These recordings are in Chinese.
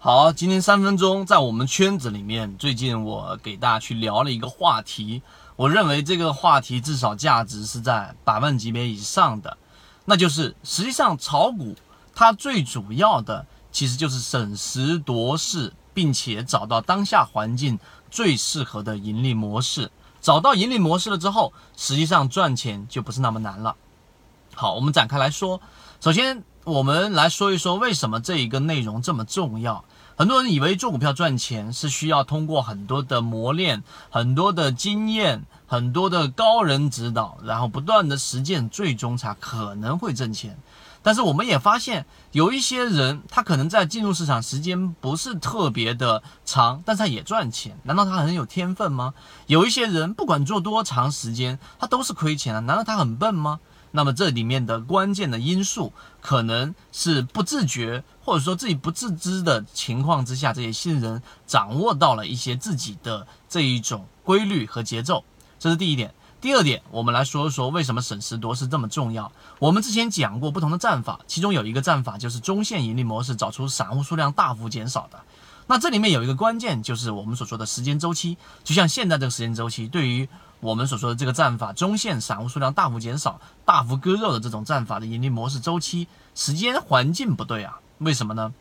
好，今天三分钟在我们圈子里面，最近我给大家去聊了一个话题，我认为这个话题至少价值是在百万级别以上的，那就是实际上炒股它最主要的其实就是审时度势，并且找到当下环境最适合的盈利模式。找到盈利模式了之后，实际上赚钱就不是那么难了。好，我们展开来说，首先。我们来说一说为什么这一个内容这么重要。很多人以为做股票赚钱是需要通过很多的磨练、很多的经验、很多的高人指导，然后不断的实践，最终才可能会挣钱。但是我们也发现，有一些人他可能在进入市场时间不是特别的长，但是他也赚钱。难道他很有天分吗？有一些人不管做多长时间，他都是亏钱的。难道他很笨吗？那么这里面的关键的因素，可能是不自觉，或者说自己不自知的情况之下，这些新人掌握到了一些自己的这一种规律和节奏，这是第一点。第二点，我们来说一说为什么审时度势这么重要。我们之前讲过不同的战法，其中有一个战法就是中线盈利模式，找出散户数量大幅减少的。那这里面有一个关键，就是我们所说的时间周期，就像现在这个时间周期，对于我们所说的这个战法，中线散户数量大幅减少、大幅割肉的这种战法的盈利模式周期时间环境不对啊？为什么呢？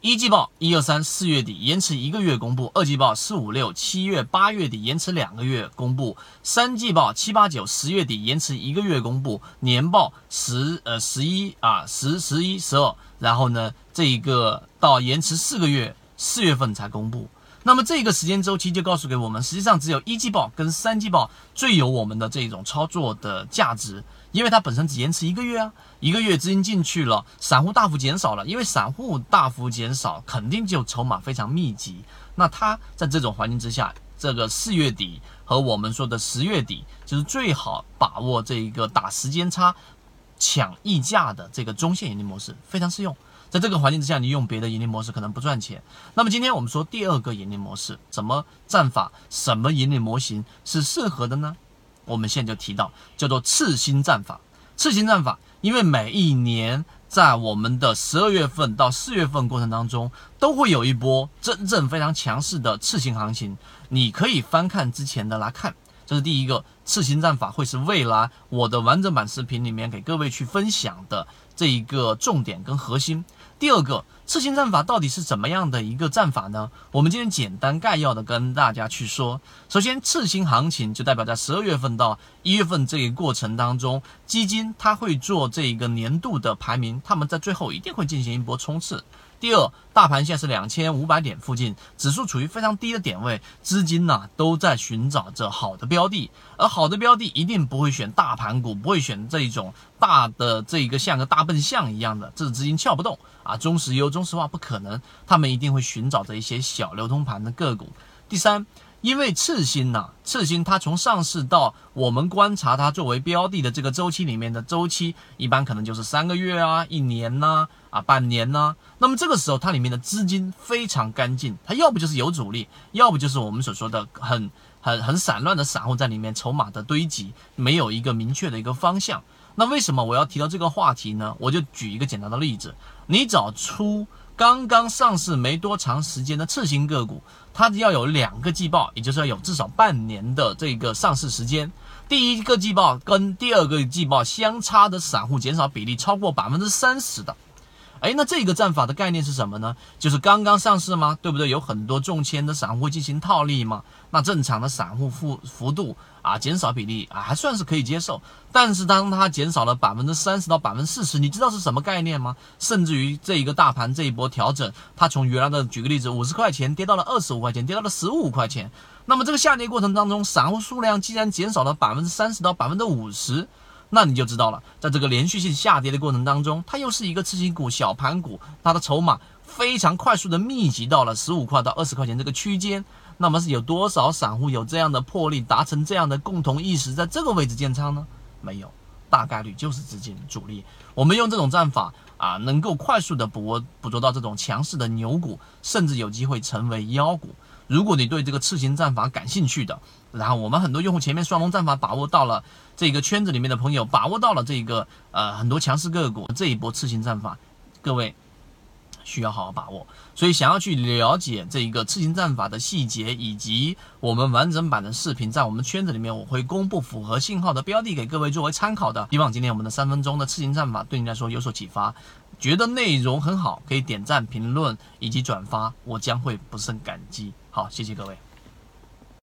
一季报一二三四月底延迟一个月公布，二季报四五六七月八月底延迟两个月公布，三季报七八九十月底延迟一个月公布，年报十呃十一啊十十一十二，然后呢这一个到延迟四个月，四月份才公布。那么这个时间周期就告诉给我们，实际上只有一季报跟三季报最有我们的这种操作的价值，因为它本身只延迟一个月啊，一个月资金进去了，散户大幅减少了，因为散户大幅减少，肯定就筹码非常密集。那它在这种环境之下，这个四月底和我们说的十月底，就是最好把握这一个打时间差、抢溢价的这个中线盈利模式，非常适用。在这个环境之下，你用别的盈利模式可能不赚钱。那么今天我们说第二个盈利模式，怎么战法，什么盈利模型是适合的呢？我们现在就提到叫做次新战法。次新战法，因为每一年在我们的十二月份到四月份过程当中，都会有一波真正非常强势的次新行情。你可以翻看之前的来看，这是第一个次新战法，会是未来我的完整版视频里面给各位去分享的这一个重点跟核心。第二个次新战法到底是怎么样的一个战法呢？我们今天简单概要的跟大家去说。首先，次新行情就代表在十二月份到一月份这一过程当中，基金它会做这一个年度的排名，他们在最后一定会进行一波冲刺。第二，大盘现在是两千五百点附近，指数处于非常低的点位，资金呢都在寻找着好的标的，而好的标的一定不会选大盘股，不会选这一种大的这一个像个大笨象一样的，这资金撬不动啊。中石油、中石化不可能，他们一定会寻找着一些小流通盘的个股。第三。因为次新呐，次新它从上市到我们观察它作为标的的这个周期里面的周期，一般可能就是三个月啊、一年呐、啊半年呐。那么这个时候它里面的资金非常干净，它要不就是有主力，要不就是我们所说的很很很散乱的散户在里面筹码的堆积，没有一个明确的一个方向。那为什么我要提到这个话题呢？我就举一个简单的例子，你找出。刚刚上市没多长时间的次新个股，它要有两个季报，也就是要有至少半年的这个上市时间。第一个季报跟第二个季报相差的散户减少比例超过百分之三十的。哎，那这个战法的概念是什么呢？就是刚刚上市吗？对不对？有很多中签的散户进行套利吗？那正常的散户幅幅度啊，减少比例啊，还算是可以接受。但是当它减少了百分之三十到百分之四十，你知道是什么概念吗？甚至于这一个大盘这一波调整，它从原来的举个例子五十块钱跌到了二十五块钱，跌到了十五块钱。那么这个下跌过程当中，散户数量既然减少了百分之三十到百分之五十。那你就知道了，在这个连续性下跌的过程当中，它又是一个次新股、小盘股，它的筹码非常快速的密集到了十五块到二十块钱这个区间。那么是有多少散户有这样的魄力，达成这样的共同意识，在这个位置建仓呢？没有，大概率就是资金主力。我们用这种战法啊，能够快速的捕捕捉到这种强势的牛股，甚至有机会成为妖股。如果你对这个次新战法感兴趣的，然后我们很多用户前面双龙战法把握到了，这个圈子里面的朋友把握到了这个呃很多强势个股这一波次新战法，各位需要好好把握。所以想要去了解这一个刺青战法的细节，以及我们完整版的视频，在我们圈子里面我会公布符合信号的标的给各位作为参考的。希望今天我们的三分钟的刺青战法对你来说有所启发。觉得内容很好，可以点赞、评论以及转发，我将会不胜感激。好，谢谢各位。